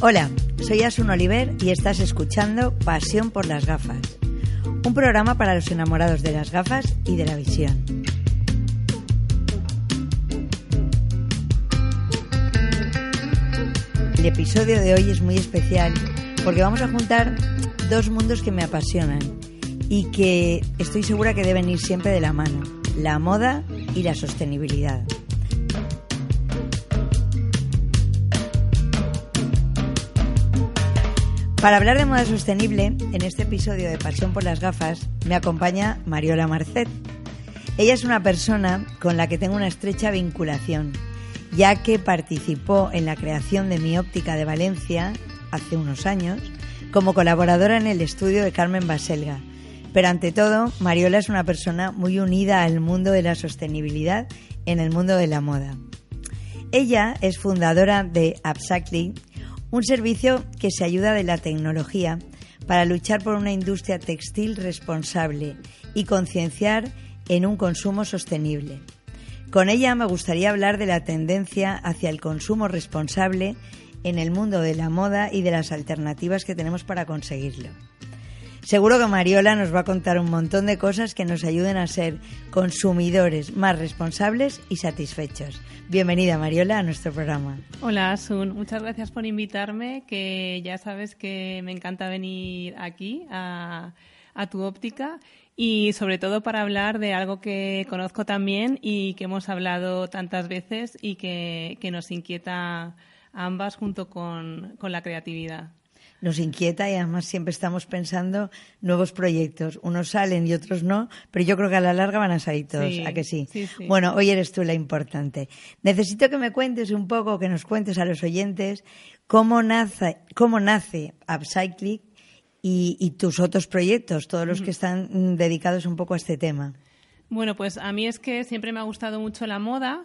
Hola, soy Asun Oliver y estás escuchando Pasión por las gafas, un programa para los enamorados de las gafas y de la visión. El episodio de hoy es muy especial porque vamos a juntar dos mundos que me apasionan y que estoy segura que deben ir siempre de la mano, la moda y la sostenibilidad. Para hablar de moda sostenible, en este episodio de Pasión por las gafas, me acompaña Mariola Marcet. Ella es una persona con la que tengo una estrecha vinculación, ya que participó en la creación de mi óptica de Valencia hace unos años como colaboradora en el estudio de Carmen Baselga. Pero ante todo, Mariola es una persona muy unida al mundo de la sostenibilidad en el mundo de la moda. Ella es fundadora de Upcycling, un servicio que se ayuda de la tecnología para luchar por una industria textil responsable y concienciar en un consumo sostenible. Con ella me gustaría hablar de la tendencia hacia el consumo responsable en el mundo de la moda y de las alternativas que tenemos para conseguirlo. Seguro que Mariola nos va a contar un montón de cosas que nos ayuden a ser consumidores más responsables y satisfechos. Bienvenida Mariola a nuestro programa. Hola Asun, muchas gracias por invitarme, que ya sabes que me encanta venir aquí a, tu óptica y sobre todo para hablar de algo que conozco también y que hemos hablado tantas veces y que, nos inquieta ambas junto con la creatividad nos inquieta y además siempre estamos pensando nuevos proyectos. Unos salen y otros no, pero yo creo que a la larga van a salir todos, ¿a que sí? Bueno, hoy eres tú la importante. Necesito que me cuentes un poco, que nos cuentes a los oyentes cómo nace, cómo nace Upcycling y, y tus otros proyectos, todos los que están dedicados un poco a este tema. Bueno, pues a mí es que siempre me ha gustado mucho la moda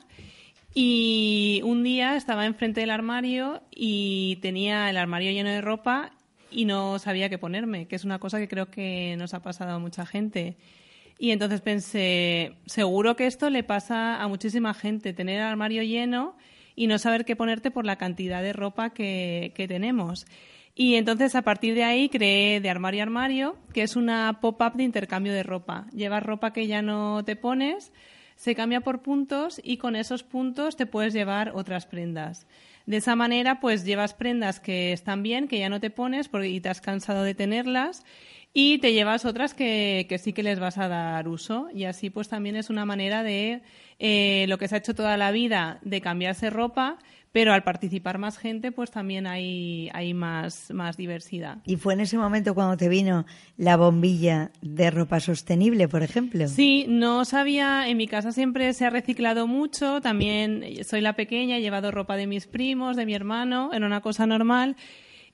y un día estaba enfrente del armario y tenía el armario lleno de ropa y no sabía qué ponerme, que es una cosa que creo que nos ha pasado a mucha gente. Y entonces pensé, seguro que esto le pasa a muchísima gente, tener el armario lleno y no saber qué ponerte por la cantidad de ropa que, que tenemos. Y entonces a partir de ahí creé de armario a armario, que es una pop-up de intercambio de ropa. Llevas ropa que ya no te pones, se cambia por puntos y con esos puntos te puedes llevar otras prendas. De esa manera, pues llevas prendas que están bien, que ya no te pones porque te has cansado de tenerlas y te llevas otras que, que, sí que les vas a dar uso. Y así, pues también es una manera de eh, lo que se ha hecho toda la vida de cambiarse ropa, pero al participar más gente, pues también hay, hay más, más diversidad. ¿Y fue en ese momento cuando te vino la bombilla de ropa sostenible, por ejemplo? Sí, no sabía, en mi casa siempre se ha reciclado mucho, también soy la pequeña, he llevado ropa de mis primos, de mi hermano, era una cosa normal.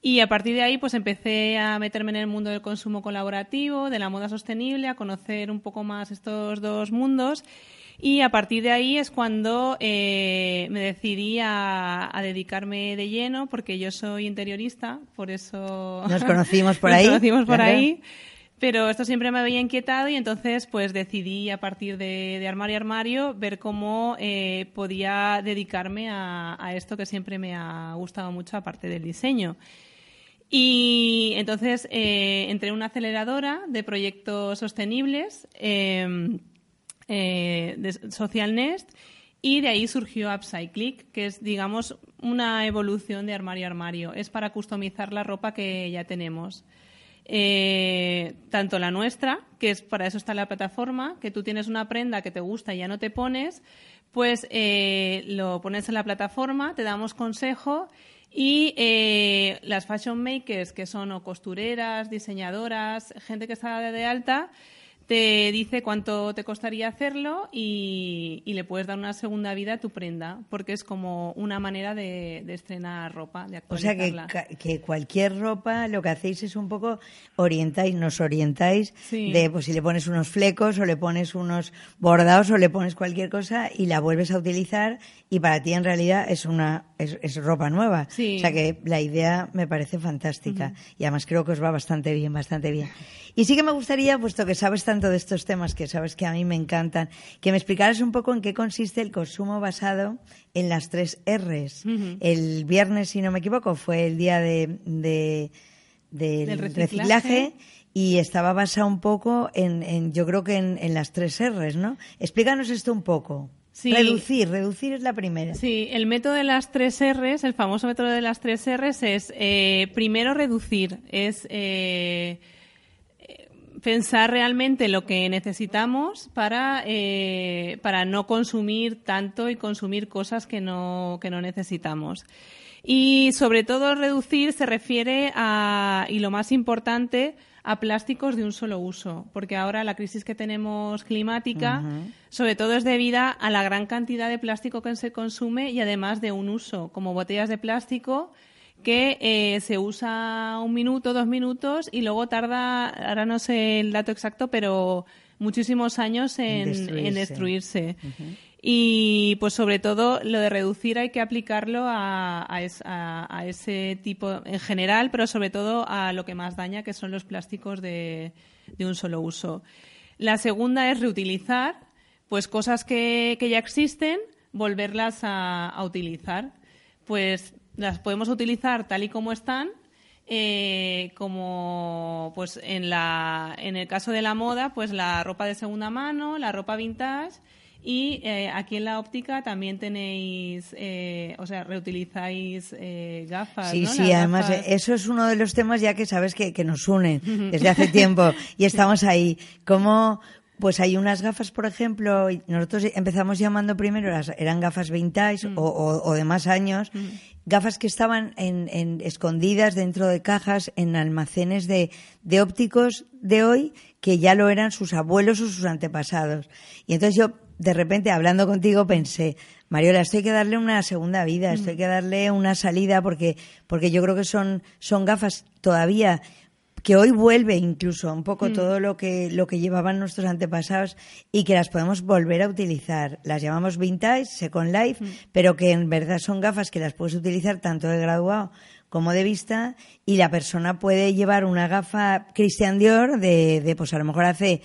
Y a partir de ahí, pues empecé a meterme en el mundo del consumo colaborativo, de la moda sostenible, a conocer un poco más estos dos mundos. Y a partir de ahí es cuando eh, me decidí a, dedicarme de lleno, porque yo soy interiorista, por eso... Nos conocimos por ahí. Nos conocimos por ahí. Pero esto siempre me había inquietado y entonces pues decidí a partir de, armario a armario ver cómo eh, podía dedicarme a, esto que siempre me ha gustado mucho aparte del diseño. Y entonces eh, entré en una aceleradora de proyectos sostenibles em, eh, de Social Nest y de ahí surgió Upcycling, que es, digamos, una evolución de armario a armario. Es para customizar la ropa que ya tenemos. Eh, tanto la nuestra, que es para eso está la plataforma, que tú tienes una prenda que te gusta y ya no te pones, pues eh, lo pones en la plataforma, te damos consejo y las fashion makers, que son costureras, diseñadoras, gente que está de alta, te dice cuánto te costaría hacerlo y, le puedes dar una segunda vida a tu prenda, porque es como una manera de, estrenar ropa, de actualizarla. O sea, que, cualquier ropa lo que hacéis es un poco orientáis, nos orientáis de pues si le pones unos flecos o le pones unos bordados o le pones cualquier cosa y la vuelves a utilizar y para ti en realidad es una es, ropa nueva. O sea que la idea me parece fantástica y además creo que os va bastante bien, bastante bien. Y sí que me gustaría, puesto que sabes tan tanto de estos temas que sabes que a mí me encantan, que me explicaras un poco en qué consiste el consumo basado en las tres R's. El viernes, si no me equivoco, fue el día de, del, reciclaje. y estaba basado un poco en, yo creo que en, las tres R's, ¿no? Explícanos esto un poco. Reducir, reducir es la primera. Sí, el método de las tres R's, el famoso método de las tres R's es eh, primero reducir, es eh, pensar realmente lo que necesitamos para, eh, para no consumir tanto y consumir cosas que no, que no necesitamos. Y sobre todo reducir se refiere a, y lo más importante, a plásticos de un solo uso, porque ahora la crisis que tenemos climática, sobre todo es debida a la gran cantidad de plástico que se consume y además de un uso, como botellas de plástico que eh, se usa un minuto, dos minutos y luego tarda, ahora no sé el dato exacto, pero muchísimos años en, destruirse. Y pues sobre todo lo de reducir hay que aplicarlo a, a, ese tipo en general, pero sobre todo a lo que más daña, que son los plásticos de, de un solo uso. La segunda es reutilizar, pues cosas que, que ya existen, volverlas a utilizar. Pues las podemos utilizar tal y como están, eh, como pues en, la, en el caso de la moda, pues la ropa de segunda mano, la ropa vintage. Y eh, aquí en la óptica también tenéis, eh, o sea, reutilizáis gafas. Sí, sí, además eso es uno de los temas ya que sabes que, que nos unen desde hace tiempo y estamos ahí. ¿Cómo, pues hay unas gafas, por ejemplo, nosotros empezamos llamando primero, las, eran gafas vintage mm. o, de más años, mm. gafas que estaban en, escondidas dentro de cajas en almacenes de, de ópticos de hoy que ya lo eran sus abuelos o sus antepasados. Y entonces yo, de repente, hablando contigo, pensé, Mariola, esto hay que darle una segunda vida, esto hay que darle una salida porque, porque yo creo que son, son gafas todavía que hoy vuelve incluso un poco mm. todo lo que, lo que llevaban nuestros antepasados y que las podemos volver a utilizar. Las llamamos vintage, second life, mm. pero que en verdad son gafas que las puedes utilizar tanto de graduado como de vista y la persona puede llevar una gafa Christian Dior de, de pues a lo mejor hace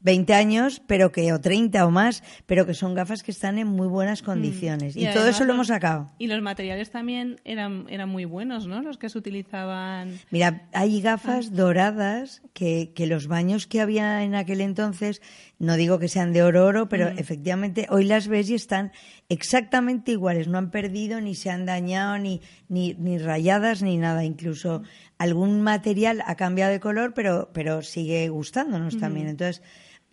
20 años, pero que, o 30 o más, pero que son gafas que están en muy buenas mm. condiciones. Y, todo eso lo hemos sacado. Y los materiales también eran, eran muy buenos, ¿no? Los que se utilizaban. Mira, hay gafas ah. doradas que, que los baños que había en aquel entonces, no digo que sean de oro oro, pero mm. efectivamente hoy las ves y están exactamente iguales. No han perdido, ni se han dañado, ni, ni, ni rayadas, ni nada. Incluso algún material ha cambiado de color, pero, pero sigue gustándonos también. Entonces,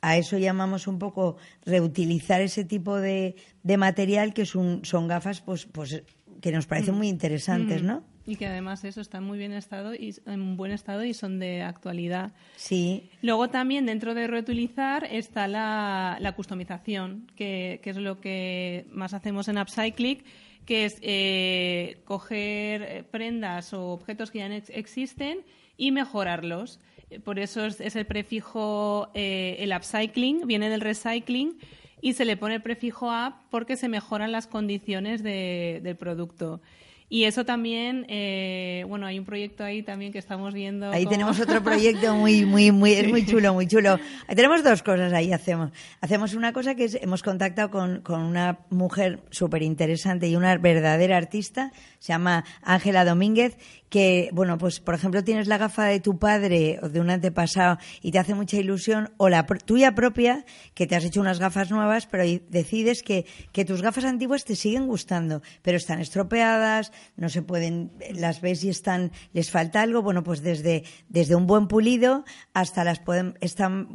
a eso llamamos un poco reutilizar ese tipo de, de material que son, son gafas pues, pues que nos parecen mm. muy interesantes, ¿no? Y que además eso está muy bien estado y en buen estado y son de actualidad. Sí. Luego también dentro de reutilizar está la, la customización, que, que, es lo que más hacemos en Upcyclic, que es eh, coger eh, prendas o objetos que ya existen y mejorarlos. Por eso es, el prefijo, eh, el upcycling, viene del recycling y se le pone el prefijo up porque se mejoran las condiciones del producto. Y eso también, eh, bueno, hay un proyecto ahí también que estamos viendo. Ahí tenemos otro proyecto muy, muy, muy, es muy chulo, muy chulo. Tenemos dos cosas ahí hacemos. Hacemos una cosa que es, hemos contactado con, con una mujer súper interesante y una verdadera artista, se llama Ángela Domínguez, que, bueno, pues por ejemplo tienes la gafa de tu padre o de un antepasado y te hace mucha ilusión, o la tuya propia, que te has hecho unas gafas nuevas, pero decides que, que tus gafas antiguas te siguen gustando, pero están estropeadas, no se pueden, las ves y están, les falta algo, bueno, pues desde, desde un buen pulido hasta las pueden,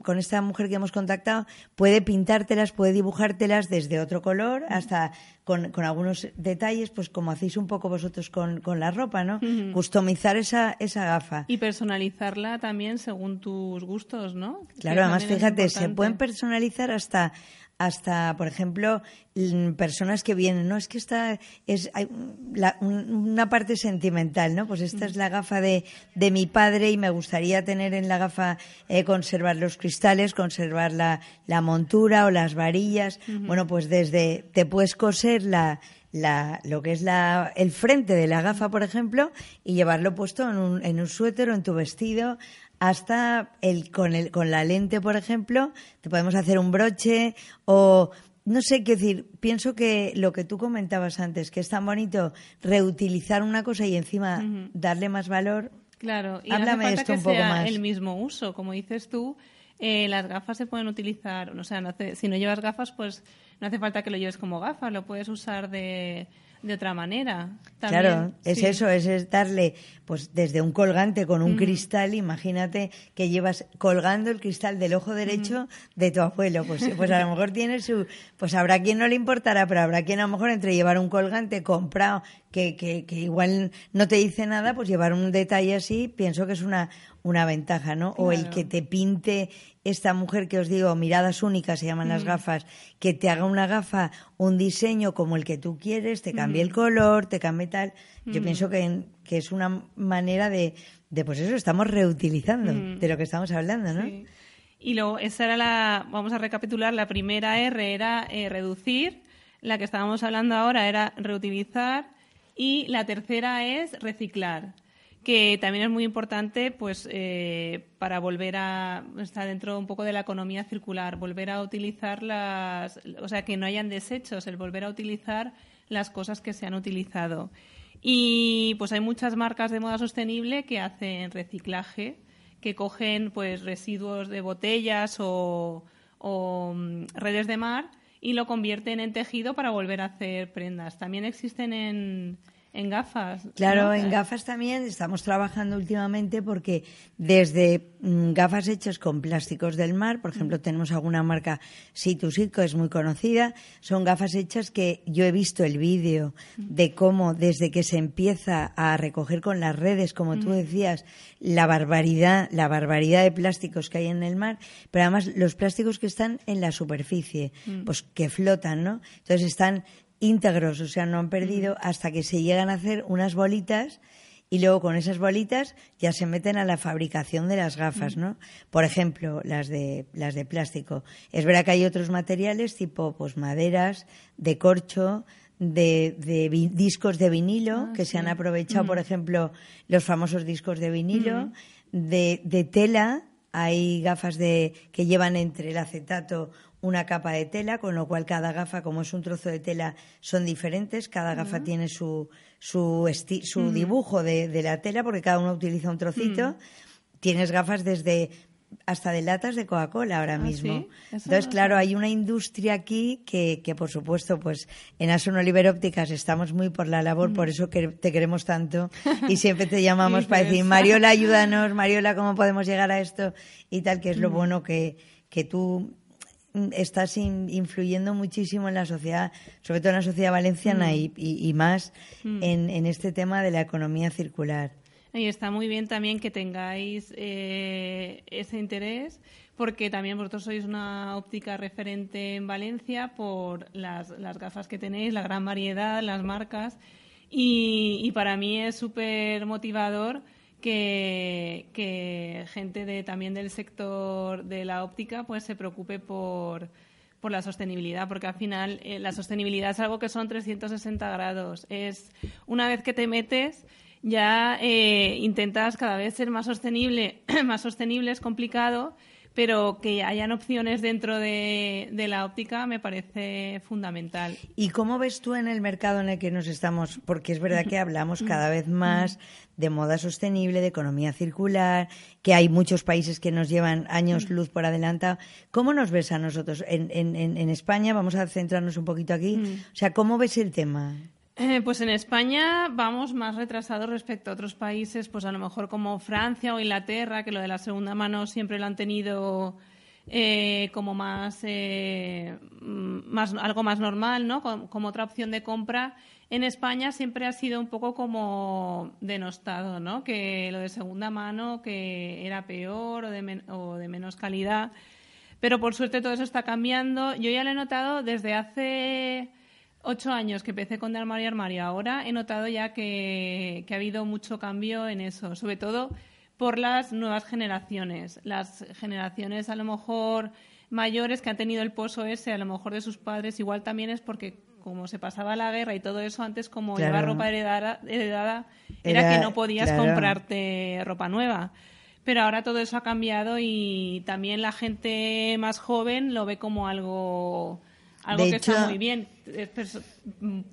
con esta mujer que hemos contactado, puede pintártelas, puede dibujártelas desde otro color hasta con, con algunos detalles, pues como hacéis un poco vosotros con, con la ropa, ¿no? Customizar esa, esa gafa. Y personalizarla también según tus gustos, ¿no? Claro, además fíjate, se pueden personalizar hasta hasta, por ejemplo, personas que vienen, no es que esta es hay una parte sentimental, ¿no? Pues esta es la gafa de, de mi padre y me gustaría tener en la gafa eh, conservar los cristales, conservar la, la montura o las varillas. Bueno, pues desde te puedes coser la, la, lo que es la, el frente de la gafa, por ejemplo, y llevarlo puesto en un, en un suéter o en tu vestido hasta el con, el, con la lente, por ejemplo, te podemos hacer un broche o no sé qué decir, pienso que lo que tú comentabas antes, que es tan bonito reutilizar una cosa y encima darle más valor. Claro, y Háblame no hace falta que sea el mismo uso, como dices tú, eh, las gafas se pueden utilizar, o sea, si no llevas gafas, pues no hace falta que lo lleves como gafas, lo puedes usar de, de otra manera. claro, es eso, es, darle, pues desde un colgante con un cristal, imagínate que llevas colgando el cristal del ojo derecho de tu abuelo, pues, pues a lo mejor tiene su, pues habrá quien no le importará, pero habrá quien a lo mejor entre llevar un colgante comprado que, que, que igual no te dice nada, pues llevar un detalle así, pienso que es una, una ventaja, ¿no? O el que te pinte esta mujer que os digo, miradas únicas se llaman las mm. gafas, que te haga una gafa, un diseño como el que tú quieres, te cambie el mm. color, te cambie tal. Yo mm. pienso que, que, es una manera de, de, pues eso, estamos reutilizando de lo que estamos hablando, ¿no? Y luego, esa era la, vamos a recapitular, la primera R era eh, reducir, la que estábamos hablando ahora era reutilizar y la tercera es reciclar que también es muy importante pues eh, para volver a estar dentro un poco de la economía circular, volver a utilizar las, o sea, que no hayan desechos, el volver a utilizar las cosas que se han utilizado. Y pues hay muchas marcas de moda sostenible que hacen reciclaje, que cogen pues residuos de botellas o, o mm, redes de mar y lo convierten en tejido para volver a hacer prendas. También existen en, en gafas. Claro, en gafas también estamos trabajando últimamente porque desde mm, gafas hechas con plásticos del mar, por ejemplo, mm. tenemos alguna marca Sit, que es muy conocida, son gafas hechas que yo he visto el vídeo mm. de cómo desde que se empieza a recoger con las redes, como tú decías, la barbaridad, la barbaridad de plásticos que hay en el mar, pero además los plásticos que están en la superficie, pues que flotan, ¿no? Entonces están íntegros, o sea, no han perdido hasta que se llegan a hacer unas bolitas y luego con esas bolitas ya se meten a la fabricación de las gafas, ¿no? Por ejemplo, las de las de plástico. Es verdad que hay otros materiales tipo pues maderas, de corcho, de, discos de vinilo ah, que se han aprovechado, por ejemplo, los famosos discos de vinilo, de, de tela, hay gafas de que llevan entre el acetato una capa de tela, con lo cual cada gafa, como es un trozo de tela, son diferentes. Cada gafa tiene su, su, su dibujo de, de, la tela, porque cada uno utiliza un trocito. Tienes gafas desde hasta de latas de Coca-Cola ahora ah, mismo. Entonces, claro, hay una industria aquí que, que, por supuesto, pues en Asun Oliver Ópticas estamos muy por la labor, por eso que te queremos tanto y siempre te llamamos para decir, Mariola, ayúdanos, Mariola, ¿cómo podemos llegar a esto? Y tal, que es lo bueno que, que tú estás influyendo muchísimo en la sociedad, sobre todo en la sociedad valenciana mm. y, más mm. en, este tema de la economía circular. Y está muy bien también que tengáis eh, ese interés, porque también vosotros sois una óptica referente en Valencia por las, gafas que tenéis, la gran variedad, las marcas, y, y para mí es súper motivador que, gente de, también del sector de la óptica pues se preocupe por, por la sostenibilidad, porque al final eh, la sostenibilidad es algo que son 360 grados. Es una vez que te metes ya eh, intentas cada vez ser más sostenible, más sostenible es complicado, pero que hayan opciones dentro de, la óptica me parece fundamental. ¿Y cómo ves tú en el mercado en el que nos estamos? Porque es verdad que hablamos cada vez más de moda sostenible, de economía circular, que hay muchos países que nos llevan años luz por adelantado. ¿Cómo nos ves a nosotros en, en, en España? Vamos a centrarnos un poquito aquí. O sea, ¿cómo ves el tema? Eh, pues en España vamos más retrasados respecto a otros países, pues a lo mejor como Francia o Inglaterra, que lo de la segunda mano siempre lo han tenido eh, como más, eh, más, algo más normal, ¿no? Como, otra opción de compra. En España siempre ha sido un poco como denostado, ¿no? Que lo de segunda mano que era peor o de, o de menos calidad. Pero por suerte todo eso está cambiando. Yo ya lo he notado desde hace ocho años que empecé con De Armario Armario, ahora he notado ya que, ha habido mucho cambio en eso, sobre todo por las nuevas generaciones. Las generaciones a lo mejor mayores que han tenido el pozo ese, a lo mejor de sus padres, igual también es porque como se pasaba la guerra y todo eso, antes como llevar ropa heredada, era, que no podías comprarte ropa nueva. Pero ahora todo eso ha cambiado y también la gente más joven lo ve como algo algo que está muy bien.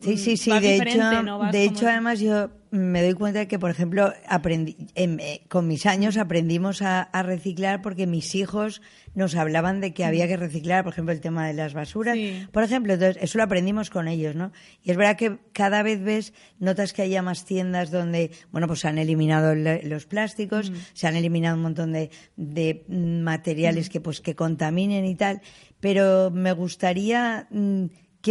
Sí, sí, sí. De hecho, de hecho además yo me doy cuenta de que, por ejemplo, aprendí, em, eh, con mis años aprendimos a, reciclar porque mis hijos nos hablaban de que había mm. que reciclar, por ejemplo, el tema de las basuras. Por ejemplo, entonces, eso lo aprendimos con ellos, ¿no? Y es verdad que cada vez ves, notas que haya más tiendas donde, bueno, pues se han eliminado los plásticos, mm. se han eliminado un montón de, de materiales mm. que, pues, que contaminen y tal. Pero me gustaría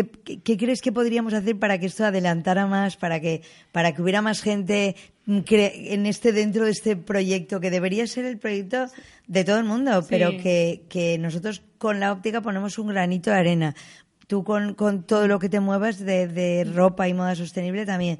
¿Qué, crees que podríamos hacer para que esto adelantara más, para que, para que hubiera más gente en este dentro de este proyecto, que debería ser el proyecto de todo el mundo, pero que, nosotros con la óptica ponemos un granito de arena. Tú con, todo lo que te muevas de, ropa y moda sostenible también.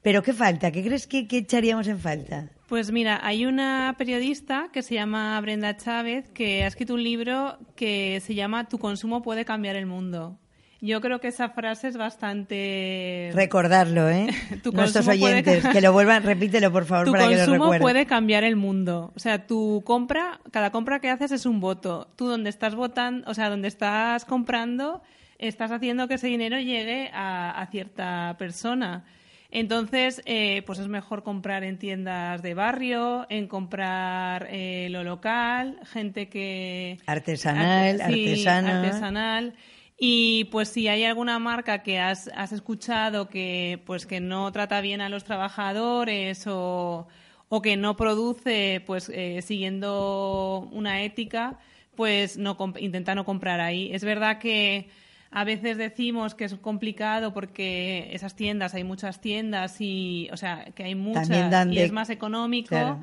Pero ¿qué falta? ¿Qué crees que, que echaríamos en falta? Pues mira, hay una periodista que se llama Brenda Chávez que ha escrito un libro que se llama Tu consumo puede cambiar el mundo. Yo creo que esa frase es bastante... Recordarlo, ¿eh? Nuestros oyentes, que lo vuelvan, repítelo por favor para que lo recuerden. consumo puede cambiar el mundo. O sea, tu compra, cada compra que haces es un voto. Tú donde estás votando, o sea, donde estás comprando, estás haciendo que ese dinero llegue a, cierta persona. Entonces, eh, pues es mejor comprar en tiendas de barrio, en comprar eh, lo local, gente que... Artesanal, artesanal. Y pues si hay alguna marca que has, has escuchado que pues que no trata bien a los trabajadores o, o que no produce pues eh, siguiendo una ética, pues no intenta no comprar ahí. Es verdad que a veces decimos que es complicado porque esas tiendas, hay muchas tiendas y, o sea, que hay muchas y es más económico.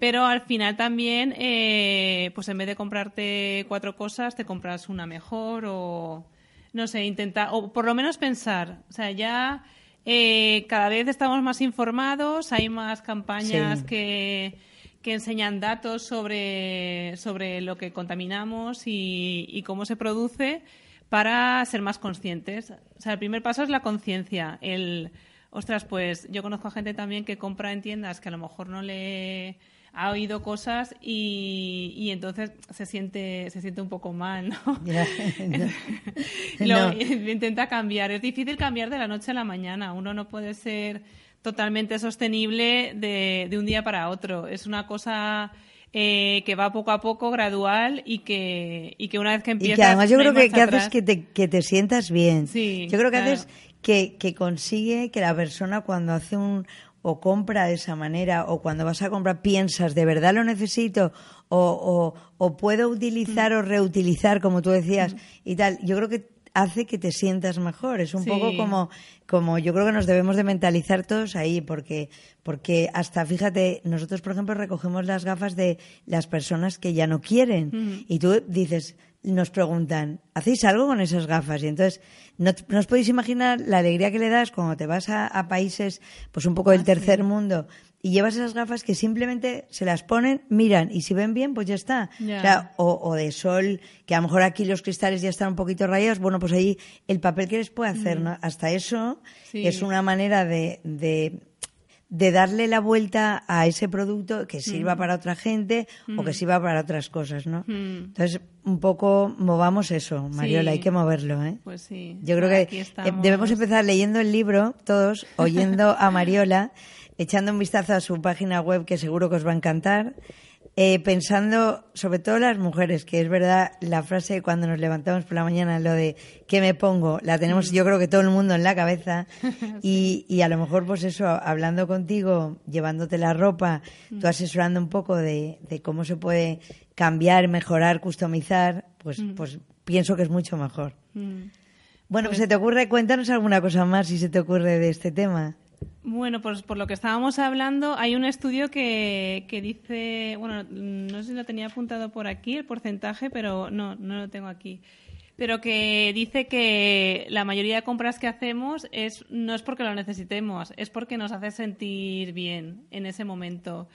Pero al final también, eh, pues en vez de comprarte cuatro cosas, te compras una mejor o, no sé, intentar, o por lo menos pensar. O sea, ya eh, cada vez estamos más informados, hay más campañas que, que enseñan datos sobre, sobre lo que contaminamos y, y cómo se produce para ser más conscientes. O sea, el primer paso es la conciencia. El, ostras, pues yo conozco a gente también que compra en tiendas que a lo mejor no le ha oído cosas y, y entonces se siente, se siente un poco mal, ¿no? Lo, Intenta cambiar. Es difícil cambiar de la noche a la mañana. Uno no puede ser totalmente sostenible de, de un día para otro. Es una cosa eh, que va poco a poco, gradual y que, y que una vez que empiezas... Y que además yo creo que, que haces que te, que te sientas bien. Sí, yo creo que haces que, que consigue que la persona cuando hace un, o compra de esa manera o cuando vas a comprar piensas, ¿de verdad lo necesito? O, o, puedo utilizar mm. o reutilizar, como tú decías, mm. y tal. Yo creo que hace que te sientas mejor. Es un poco como, como yo creo que nos debemos de mentalizar todos ahí, porque, porque hasta, fíjate, nosotros, por ejemplo, recogemos las gafas de las personas que ya no quieren. Mm. Y tú dices, nos preguntan, ¿hacéis algo con esas gafas? Y entonces, no, os podéis imaginar la alegría que le das cuando te vas a, países, pues un poco del ah, tercer mundo, y llevas esas gafas que simplemente se las ponen, miran, y si ven bien, pues ya está. O, de sol, que a lo mejor aquí los cristales ya están un poquito rayados, bueno, pues ahí el papel que les puede hacer, mm. ¿no? Hasta eso es una manera de de darle la vuelta a ese producto que sirva mm. para otra gente o que mm. sirva para otras cosas, ¿no? Mm. Entonces, un poco movamos eso, Mariola, hay que moverlo, ¿eh? Pues sí. Yo creo que eh, debemos empezar leyendo el libro, todos, oyendo a Mariola, echando un vistazo a su página web que seguro que os va a encantar eh, pensando sobre todo las mujeres, que es verdad la frase cuando nos levantamos por la mañana, lo de ¿qué me pongo? La tenemos yo creo que todo el mundo en la cabeza y, y, a lo mejor pues eso, hablando contigo, llevándote la ropa, tú asesorando un poco de, de cómo se puede cambiar, mejorar, customizar, pues, mm. pues pienso que es mucho mejor. Mm. Bueno, pues, ¿se te ocurre? Cuéntanos alguna cosa más si se te ocurre de este tema. Bueno, pues por lo que estábamos hablando, hay un estudio que, que dice, bueno, no sé si lo tenía apuntado por aquí el porcentaje, pero no, no lo tengo aquí. Pero que dice que la mayoría de compras que hacemos es no es porque lo necesitemos, es porque nos hace sentir bien en ese momento.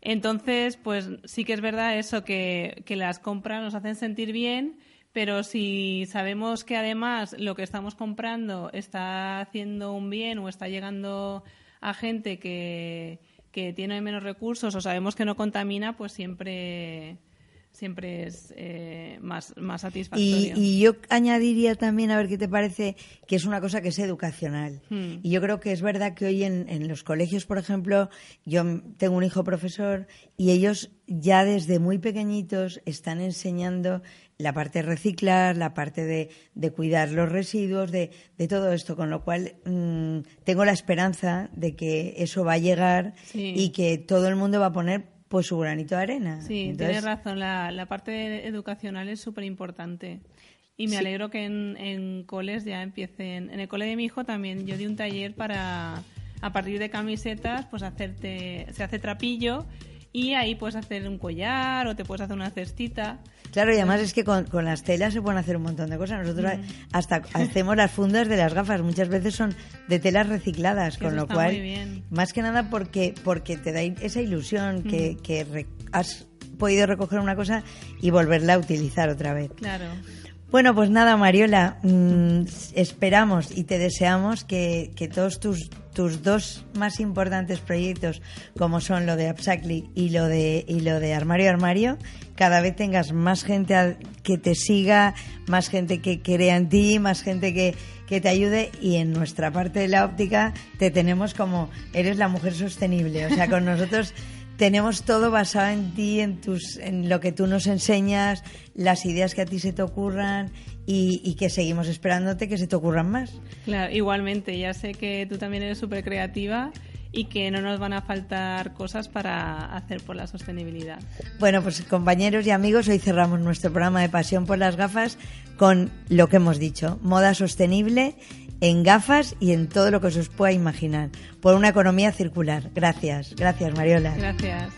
Entonces, pues sí que es verdad eso, que, que las compras nos hacen sentir bien, pero si sabemos que además lo que estamos comprando está haciendo un bien o está llegando a gente que, que tiene menos recursos o sabemos que no contamina, pues siempre siempre es eh, más, más satisfactorio. Y, yo añadiría también, a ver qué te parece, que es una cosa que es educacional. Hmm. Y yo creo que es verdad que hoy en, en, los colegios, por ejemplo, yo tengo un hijo profesor y ellos ya desde muy pequeñitos están enseñando la parte de reciclar, la parte de, de cuidar los residuos, de, de, todo esto, con lo cual mm, tengo la esperanza de que eso va a llegar y que todo el mundo va a poner pues su granito de arena. Sí, tienes razón, la, la parte educacional es súper importante. Y me alegro que en, en coles ya empiecen. En el cole de mi hijo también yo di un taller para, a partir de camisetas, pues hacerte, se hace trapillo y ahí puedes hacer un collar o te puedes hacer una cestita. Claro, y además es que con, las telas se pueden hacer un montón de cosas. Nosotros mm. hasta hacemos las fundas de las gafas, muchas veces son de telas recicladas, con lo cual, más que nada porque, porque te da esa ilusión que, mm. que has podido recoger una cosa y volverla a utilizar otra vez. Claro. Bueno, pues nada, Mariola, mm, esperamos y te deseamos que, que todos tus, tus dos más importantes proyectos, como son lo de Upcycling y lo de, y lo de Armario Armario, cada vez tengas más gente que te siga, más gente que crea en ti, más gente que, que te ayude y en nuestra parte de la óptica te tenemos como eres la mujer sostenible. O sea, con nosotros tenemos todo basado en ti, en, tus, en lo que tú nos enseñas, las ideas que a ti se te ocurran y, que seguimos esperándote que se te ocurran más. Claro, igualmente, ya sé que tú también eres súper creativa y que no nos van a faltar cosas para hacer por la sostenibilidad. Bueno, pues compañeros y amigos, hoy cerramos nuestro programa de Pasión por las gafas con lo que hemos dicho, moda sostenible en gafas y en todo lo que se os pueda imaginar, por una economía circular. Gracias, gracias Mariola. Gracias.